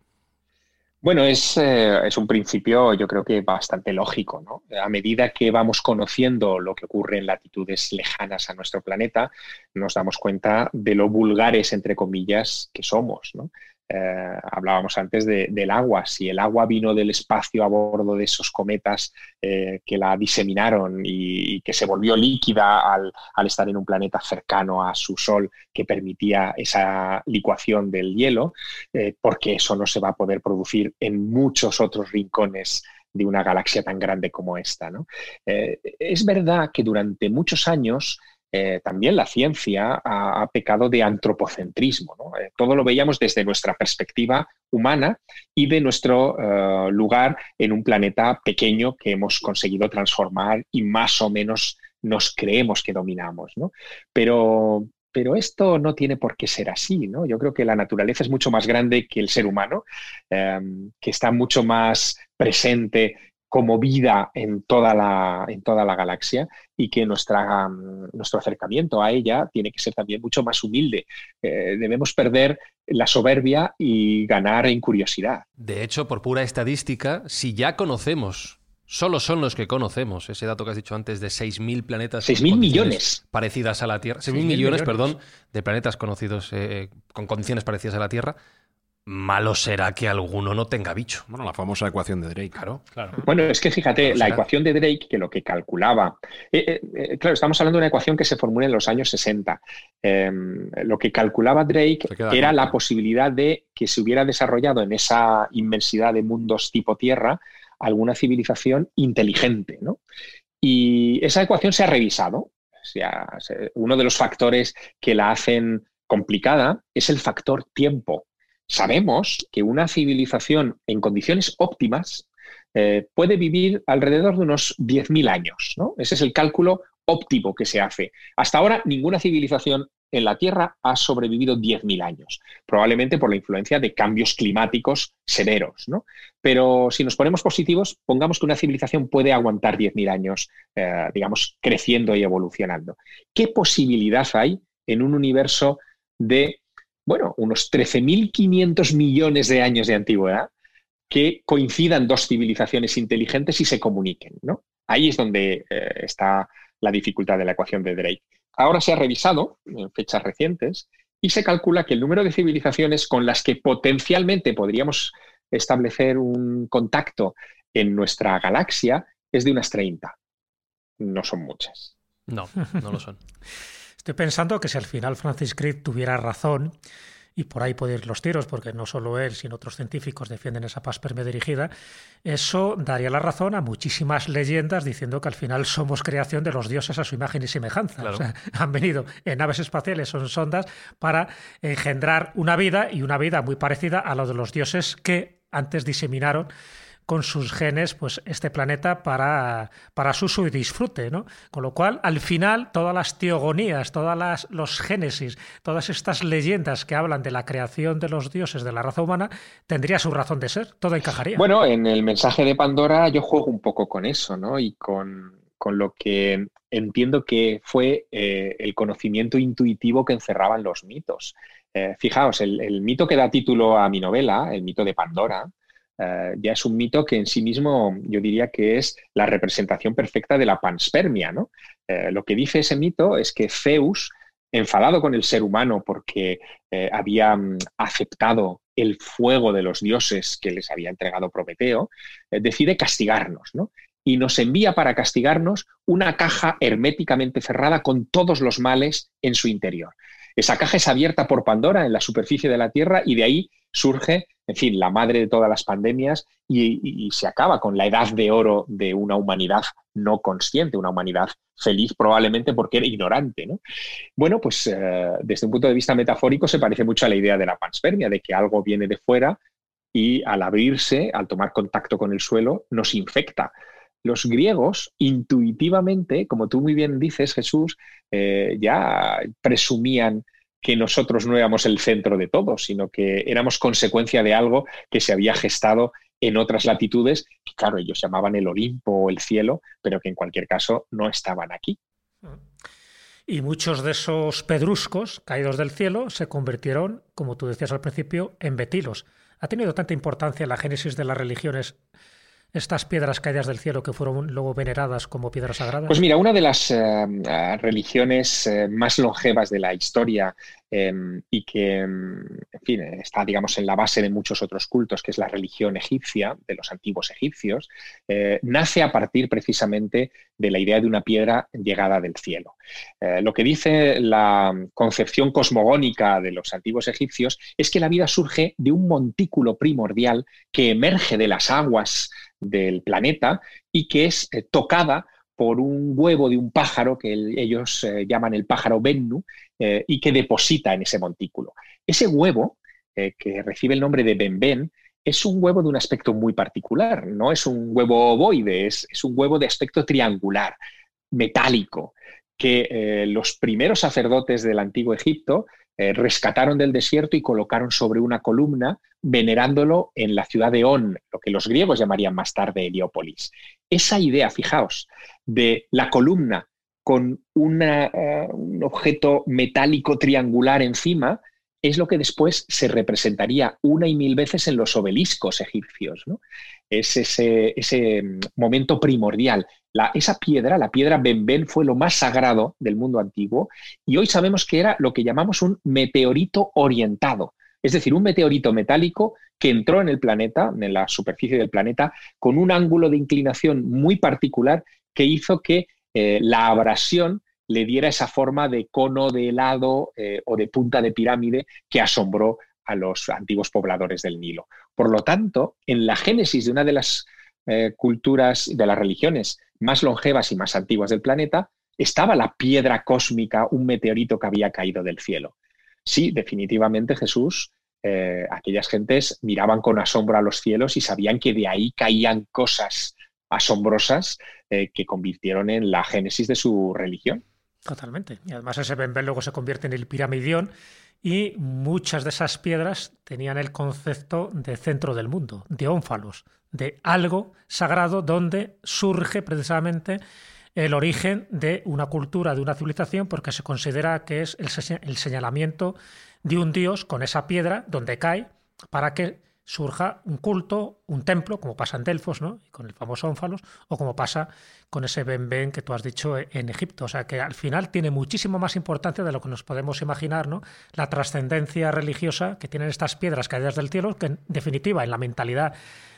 Bueno, es, eh, es, un principio yo creo que bastante lógico. ¿no? A medida que vamos conociendo lo que ocurre en latitudes lejanas a nuestro planeta, nos damos cuenta de lo vulgares, entre comillas, que somos. ¿no? Eh, hablábamos antes del agua. Si el agua vino del espacio a bordo de esos cometas eh, que la diseminaron y, que se volvió líquida al, estar en un planeta cercano a su Sol que permitía esa licuación del hielo, eh, porque eso no se va a poder producir en muchos otros rincones de una galaxia tan grande como esta. es verdad que durante muchos años eh, también la ciencia ha, pecado de antropocentrismo. Eh, todo lo veíamos desde nuestra perspectiva humana y de nuestro eh, lugar en un planeta pequeño que hemos conseguido transformar y más o menos nos creemos que dominamos. Pero, pero esto no tiene por qué ser así. Yo creo que la naturaleza es mucho más grande que el ser humano, que está mucho más presente como vida en toda la, en toda la galaxia y que nuestra, nuestro acercamiento a ella tiene que ser también mucho más humilde. Eh, debemos perder la soberbia y ganar en curiosidad. De hecho, por pura estadística, si ya conocemos, solo son los que conocemos, ese dato que has dicho antes de 6.000 planetas. 6.000 millones. Parecidas a la Tierra. 6.000 millones, perdón, de planetas conocidos eh, con condiciones parecidas a la Tierra malo será que alguno no tenga bicho. Bueno, la famosa ecuación de Drake. Claro, claro. Bueno, es que fíjate, la ecuación de Drake, que lo que calculaba, eh, eh, eh, claro, estamos hablando de una ecuación que se formula en los años 60. Em, lo que calculaba Drake era la posibilidad de que se hubiera desarrollado en esa inmensidad de mundos tipo Tierra alguna civilización inteligente, ¿no? Y esa ecuación se ha revisado. O sea, uno de los factores que la hacen complicada es el factor tiempo sabemos que una civilización en condiciones óptimas eh, puede vivir alrededor de unos 10.000 años. ¿no? Ese es el cálculo óptimo que se hace. Hasta ahora, ninguna civilización en la Tierra ha sobrevivido 10.000 años, probablemente por la influencia de cambios climáticos severos. ¿no? Pero si nos ponemos positivos, pongamos que una civilización puede aguantar 10.000 años, eh, digamos, creciendo y evolucionando. ¿Qué posibilidad hay en un universo de bueno, unos 13.500 millones de años de antigüedad que coincidan dos civilizaciones inteligentes y se comuniquen. ¿no? Ahí es donde eh, está la dificultad de la ecuación de Drake. Ahora se ha revisado en fechas recientes y se calcula que el número de civilizaciones con las que potencialmente podríamos establecer un contacto en nuestra galaxia es de unas 30. No son muchas. No, no lo son. Estoy pensando que si al final Francis Crick tuviera razón, y por ahí pueden ir los tiros, porque no solo él, sino otros científicos defienden esa paspermia dirigida, eso daría la razón a muchísimas leyendas diciendo que al final somos creación de los dioses a su imagen y semejanza. O sea, han venido en naves espaciales, son sondas, para engendrar una vida y una vida muy parecida a la de los dioses que antes diseminaron con sus genes pues este planeta para, para su uso y disfrute, ¿no? Con lo cual, al final, todas las teogonías, todas las, los génesis, todas estas leyendas que hablan de la creación de los dioses de la raza humana, tendría su razón de ser, todo encajaría. Bueno, en el mensaje de Pandora yo juego un poco con eso, ¿no? Y con, lo que entiendo que fue eh, el conocimiento intuitivo que encerraban los mitos. Eh, fijaos, el, mito que da título a mi novela, el mito de Pandora, eh, ya es un mito que en sí mismo yo diría que es la representación perfecta de la panspermia. ¿no? Eh, lo que dice ese mito es que Zeus, enfadado con el ser humano porque eh, había mm, aceptado el fuego de los dioses que les había entregado Prometeo, decide castigarnos. ¿no? y nos envía para castigarnos una caja herméticamente cerrada con todos los males en su interior. Esa caja es abierta por Pandora en la superficie de la Tierra y de ahí surge, en fin, la madre de todas las pandemias y, se acaba con la edad de oro de una humanidad no consciente, una humanidad feliz probablemente porque era ignorante. ¿no? Bueno, pues eh, desde un punto de vista metafórico se parece mucho a la idea de la panspermia, de que algo viene de fuera y al abrirse, al tomar contacto con el suelo, nos infecta. Los griegos intuitivamente, como tú muy bien dices, Jesús, eh, ya presumían que nosotros no éramos el centro de todo, sino que éramos consecuencia de algo que se había gestado en otras latitudes, que claro, ellos llamaban el Olimpo o el cielo, pero que en cualquier caso no estaban aquí. Y muchos de esos pedruscos caídos del cielo se convirtieron, como tú decías al principio, en betilos. ¿Ha tenido tanta importancia la génesis de las religiones estas piedras caídas del cielo que fueron luego veneradas como piedras sagradas? Pues mira, una de las eh, religiones eh, más longevas de la historia em, y que, em, en fin, está, digamos, en la base de muchos otros cultos, que es la religión egipcia, de los antiguos egipcios, nace a partir precisamente de la idea de una piedra llegada del cielo. lo que dice la concepción cosmogónica de los antiguos egipcios es que la vida surge de un montículo primordial que emerge de las aguas del planeta y que es eh, tocada por un huevo de un pájaro que ellos eh, llaman el pájaro Bennu eh, y que deposita en ese montículo. Ese huevo, que recibe el nombre de Benben, es un huevo de un aspecto muy particular, no es un huevo ovoide, es, un huevo de aspecto triangular, metálico, que los primeros sacerdotes del antiguo Egipto eh, rescataron del desierto y colocaron sobre una columna, venerándolo en la ciudad de On, lo que los griegos llamarían más tarde Heliópolis. Esa idea, fijaos, de la columna con eh, un objeto metálico triangular encima, es lo que después se representaría una y mil veces en los obeliscos egipcios. Es ese, ese, mm, momento primordial. Esa piedra, la piedra Benben, fue lo más sagrado del mundo antiguo y hoy sabemos que era lo que llamamos un meteorito orientado. Es decir, un meteorito metálico que entró en el planeta, en la superficie del planeta, con un ángulo de inclinación muy particular que hizo que eh, la abrasión le diera esa forma de cono de helado eh, o de punta de pirámide que asombró a los antiguos pobladores del Nilo. Por lo tanto, en la génesis de una de las eh, culturas, de las religiones más longevas y más antiguas del planeta, estaba la piedra cósmica, un meteorito que había caído del cielo. Sí, definitivamente Jesús, aquellas gentes miraban con asombro a los cielos y sabían que de ahí caían cosas asombrosas que convirtieron en la génesis de su religión. Totalmente. Y además ese Benben luego se convierte en el piramidión y muchas de esas piedras tenían el concepto de centro del mundo, de ónfalos, de algo sagrado donde surge precisamente el origen de una cultura, de una civilización, porque se considera que es el, señalamiento de un dios con esa piedra donde cae para que surja un culto, un templo, como pasa en Delfos, ¿no? con el famoso ónfalos, o como pasa con ese Ben que tú has dicho en Egipto. O sea, que al final tiene muchísimo más importancia de lo que nos podemos imaginar, ¿no? La trascendencia religiosa que tienen estas piedras caídas del cielo, que en definitiva, en la mentalidad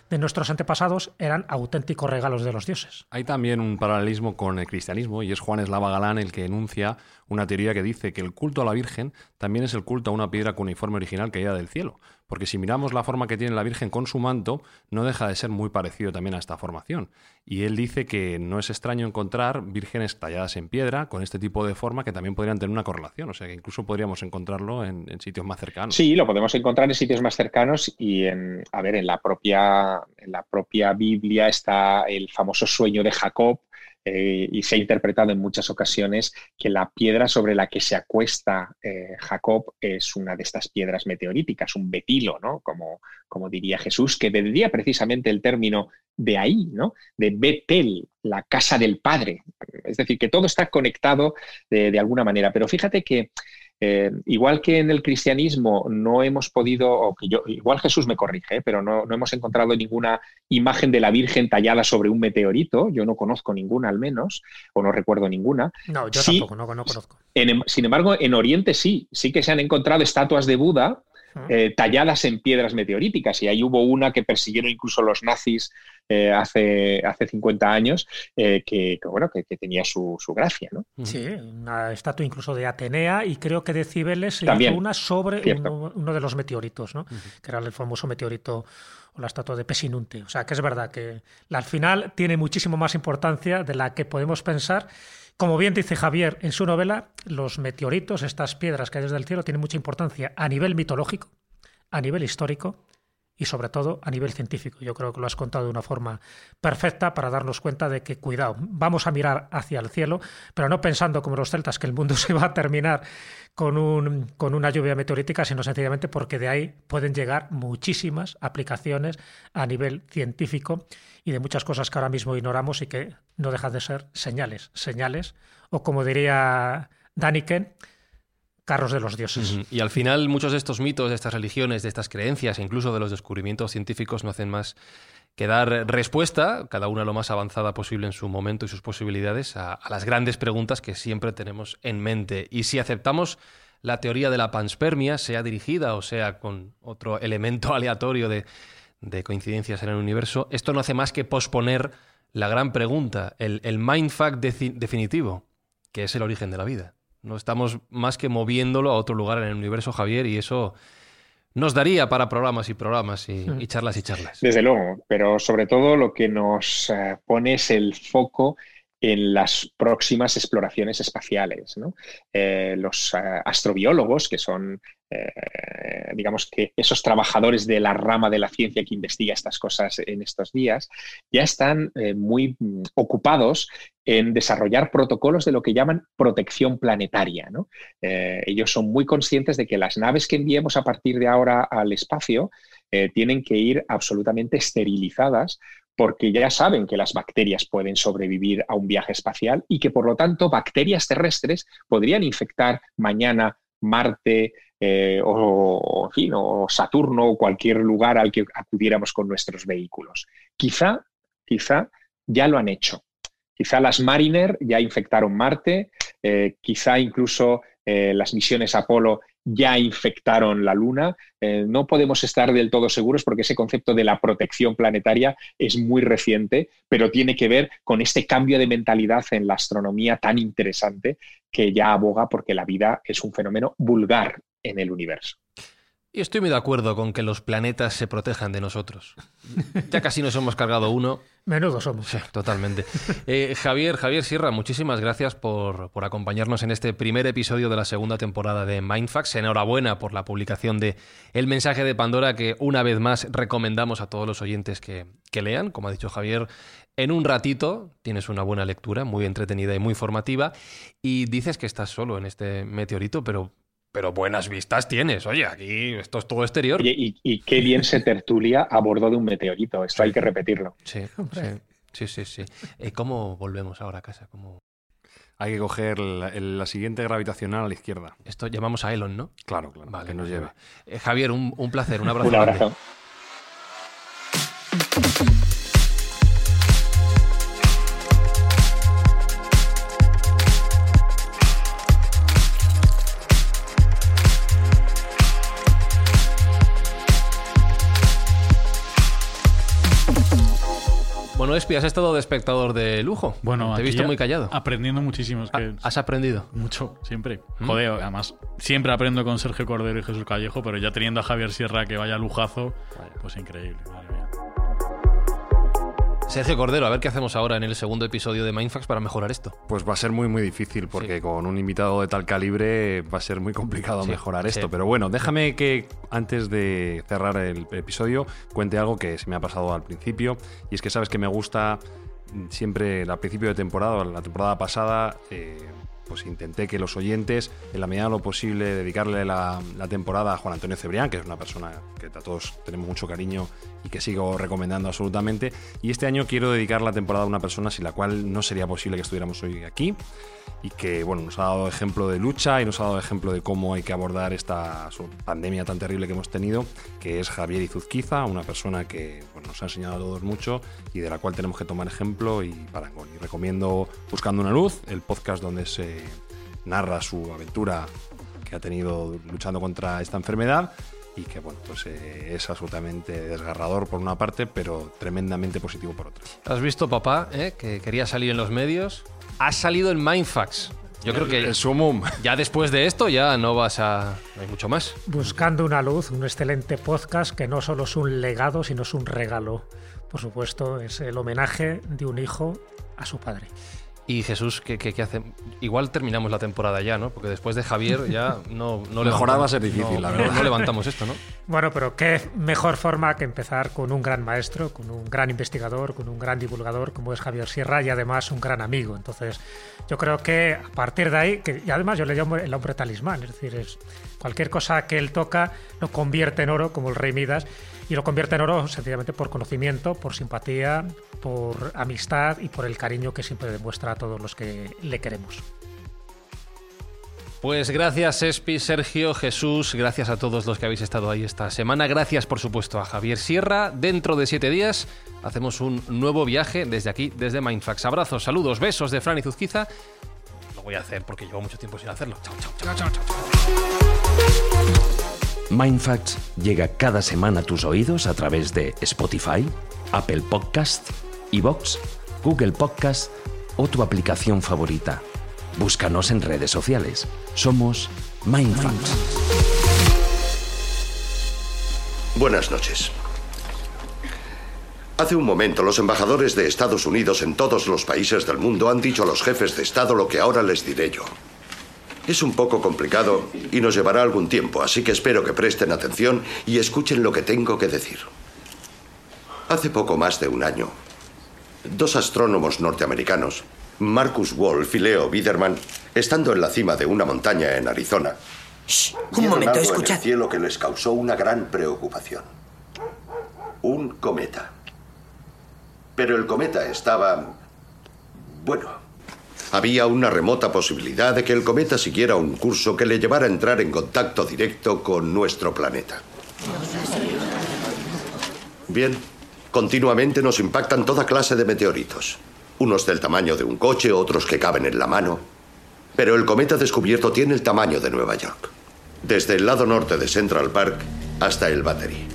de nuestros antepasados eran auténticos regalos de los dioses. Hay también un paralelismo con el cristianismo y es Juan Eslava Galán el que enuncia una teoría que dice que el culto a la Virgen también es el culto a una piedra cuneiforme original caída del cielo. Porque si miramos la forma que tiene la Virgen con su manto, no deja de ser muy parecido también a esta formación. Y él dice que no es extraño encontrar vírgenes talladas en piedra con este tipo de forma que también podrían tener una correlación. O sea que incluso podríamos encontrarlo en, sitios más cercanos. Sí, lo podemos encontrar en sitios más cercanos y en, a ver, en la propia, en la propia Biblia está el famoso sueño de Jacob, eh, y se ha interpretado en muchas ocasiones que la piedra sobre la que se acuesta eh, Jacob es una de estas piedras meteoríticas, un betilo, ¿no? Como, como diría Jesús, que vendría precisamente el término de ahí, ¿no? De Betel, la casa del Padre. Es decir, que todo está conectado de alguna manera. Pero fíjate que eh, igual que en el cristianismo no hemos podido, o que yo, igual Jesús me corrige, pero no, hemos encontrado ninguna imagen de la Virgen tallada sobre un meteorito, yo no conozco ninguna al menos, o no recuerdo ninguna. No, yo tampoco, no, conozco. Sin embargo, en Oriente sí, sí que se han encontrado estatuas de Buda eh, talladas en piedras meteoríticas. Y ahí hubo una que persiguieron incluso los nazis eh, hace, hace 50 años, eh, que, bueno, que, tenía su, gracia. ¿no? Sí, una estatua incluso de Atenea y creo que de Cibeles se hizo una sobre uno, de los meteoritos, ¿no? que era el famoso meteorito o la estatua de Pesinunte. O sea, que es verdad que al final tiene muchísimo más importancia de la que podemos pensar como bien dice Javier en su novela, los meteoritos, estas piedras que hay desde el cielo, tienen mucha importancia a nivel mitológico, a nivel histórico y sobre todo a nivel científico. Yo creo que lo has contado de una forma perfecta para darnos cuenta de que, cuidado, vamos a mirar hacia el cielo, pero no pensando como los celtas que el mundo se va a terminar con, un, con una lluvia meteorítica, sino sencillamente porque de ahí pueden llegar muchísimas aplicaciones a nivel científico y de muchas cosas que ahora mismo ignoramos y que no dejan de ser señales, señales, o como diría Daniken, carros de los dioses. Y al final muchos de estos mitos, de estas religiones, de estas creencias, incluso de los descubrimientos científicos no hacen más que dar respuesta, cada una lo más avanzada posible en su momento y sus posibilidades, a, las grandes preguntas que siempre tenemos en mente. Y si aceptamos la teoría de la panspermia, sea dirigida o sea con otro elemento aleatorio de, de coincidencias en el universo, esto no hace más que posponer la gran pregunta, el, el mindfuck definitivo, que es el origen de la vida. No estamos más que moviéndolo a otro lugar en el universo, Javier, y eso nos daría para programas y programas y, hmm. charlas y charlas. Desde luego, pero sobre todo lo que nos eh, pone es el foco en las próximas exploraciones espaciales. Eh, los astrobiólogos, que son digamos que esos trabajadores de la rama de la ciencia que investiga estas cosas en estos días, ya están muy mm, ocupados en desarrollar protocolos de lo que llaman protección planetaria. ellos son muy conscientes de que las naves que enviemos a partir de ahora al espacio eh, tienen que ir absolutamente esterilizadas porque ya saben que las bacterias pueden sobrevivir a un viaje espacial y que por lo tanto bacterias terrestres podrían infectar mañana Marte eh, o, o Saturno o cualquier lugar al que acudiéramos con nuestros vehículos. Quizá, quizá ya lo han hecho. Quizá las Mariner ya infectaron Marte, eh, quizá incluso las misiones Apolo ya infectaron la Luna. Eh, no podemos estar del todo seguros porque ese concepto de la protección planetaria es muy reciente, pero tiene que ver con este cambio de mentalidad en la astronomía tan interesante que ya aboga porque la vida es un fenómeno vulgar en el universo. Y estoy muy de acuerdo con que los planetas se protejan de nosotros. Ya casi nos hemos cargado uno. Menudo somos. totalmente. Eh, Javier, Javier Sierra, muchísimas gracias por, por, acompañarnos en este primer episodio de la segunda temporada de Mindfax. Enhorabuena por la publicación de El mensaje de Pandora, que una vez más recomendamos a todos los oyentes que, que lean. Como ha dicho Javier, en un ratito tienes una buena lectura, muy entretenida y muy formativa. Y dices que estás solo en este meteorito, pero pero buenas vistas tienes. Oye, aquí esto es todo exterior. y, qué bien se tertulia a bordo de un meteorito. Esto hay que repetirlo. Sí, sí, sí, sí. Eh, ¿Cómo volvemos ahora a casa? ¿Cómo... Hay que coger la, siguiente gravitacional a la izquierda. Esto llamamos a Elon, ¿no? Claro, claro. Vale, que nos lleve. Eh, Javier, un, un, placer, un abrazo. un abrazo. Bueno, Espi, has estado de espectador de lujo. Bueno, te he visto muy callado. Aprendiendo muchísimo. Ah, ¿Has aprendido? Mucho, siempre. ¿Mm? Joder, además, siempre aprendo con Sergio Cordero y Jesús Callejo, pero ya teniendo a Javier Sierra que vaya lujazo, pues increíble. Madre mía. Sergio Cordero, a ver qué hacemos ahora en el segundo episodio de Mindfax para mejorar esto. Pues va a ser muy, muy difícil, porque con un invitado de tal calibre va a ser muy complicado mejorar esto. Pero bueno, déjame que antes de cerrar el episodio cuente algo que se me ha pasado al principio. Y es que sabes que me gusta siempre al principio de temporada, la temporada pasada, eh, pues intenté que los oyentes, en la medida de lo posible, dedicarle la, temporada a Juan Antonio Cebrián, que es una persona que a todos tenemos mucho cariño y que sigo recomendando absolutamente. Y este año quiero dedicar la temporada a una persona sin la cual no sería posible que estuviéramos hoy aquí y que bueno, nos ha dado ejemplo de lucha y nos ha dado ejemplo de cómo hay que abordar esta pandemia tan terrible que hemos tenido, que es Javier Izuzquiza, una persona que nos ha enseñado a todos mucho y de la cual tenemos que tomar ejemplo y parangón. Y recomiendo Buscando una Luz, el podcast donde se narra su aventura que ha tenido luchando contra esta enfermedad y que bueno, pues eh, es absolutamente desgarrador por una parte, pero tremendamente positivo por otra. ¿Has visto, papá, eh, que quería salir en los medios? Ha salido en Mindfax. Yo creo que el sumum. ya después de esto ya no vas a... No hay mucho más. Buscando una luz, un excelente podcast que no solo es un legado, sino es un regalo. Por supuesto, es el homenaje de un hijo a su padre. Y Jesús, ¿qué, qué, hace? Igual terminamos la temporada ya, ¿no? Porque después de Javier ya no, no Mejorar va a ser difícil, la verdad. No levantamos esto, ¿no? Bueno, pero qué mejor forma que empezar con un gran maestro, con un gran investigador, con un gran divulgador como es Javier Sierra y además un gran amigo. Entonces, yo creo que a partir de ahí, que, y además yo le llamo el hombre talismán, es decir, es cualquier cosa que él toca lo convierte en oro, como el rey Midas y lo convierte en oro sencillamente por conocimiento, por simpatía, por amistad y por el cariño que siempre demuestra a todos los que le queremos. Pues gracias Espi, Sergio, Jesús, gracias a todos los que habéis estado ahí esta semana, gracias por supuesto a Javier Sierra. Dentro de siete días hacemos un nuevo viaje desde aquí, desde Mindfax. Abrazos, saludos, besos de Fran y Zuzquiza. Lo voy a hacer porque llevo mucho tiempo sin hacerlo. Chao, chao, chao, chao, chao. Mindfacts llega cada semana a tus oídos a través de Spotify, Apple Podcast, Evox, Google Podcast o tu aplicación favorita. Búscanos en redes sociales. Somos Mindfacts. Buenas noches. Hace un momento los embajadores de Estados Unidos en todos los países del mundo han dicho a los jefes de Estado lo que ahora les diré yo. Es un poco complicado y nos llevará algún tiempo, así que espero que presten atención y escuchen lo que tengo que decir. Hace poco más de un año, dos astrónomos norteamericanos, Marcus Wolf y Leo Biederman, estando en la cima de una montaña en Arizona, Shh, un momento, algo en escuchad. el cielo que les causó una gran preocupación. Un cometa. Pero el cometa estaba... Bueno, había una remota posibilidad de que el cometa siguiera un curso que le llevara a entrar en contacto directo con nuestro planeta. Bien, continuamente nos impactan toda clase de meteoritos. Unos del tamaño de un coche, otros que caben en la mano. Pero el cometa descubierto tiene el tamaño de Nueva York. Desde el lado norte de Central Park hasta el Battery.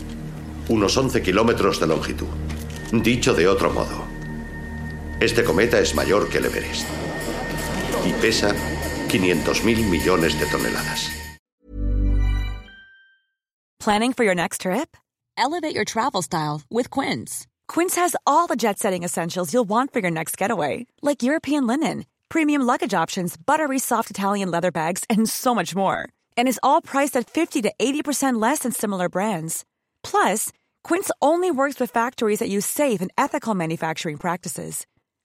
Unos 11 kilómetros de longitud. Dicho de otro modo, este cometa es mayor que el Everest. Y pesa 500 millones de toneladas. Planning for your next trip? Elevate your travel style with Quince. Quince has all the jet setting essentials you'll want for your next getaway, like European linen, premium luggage options, buttery soft Italian leather bags, and so much more. And is all priced at 50 to 80% less than similar brands. Plus, Quince only works with factories that use safe and ethical manufacturing practices.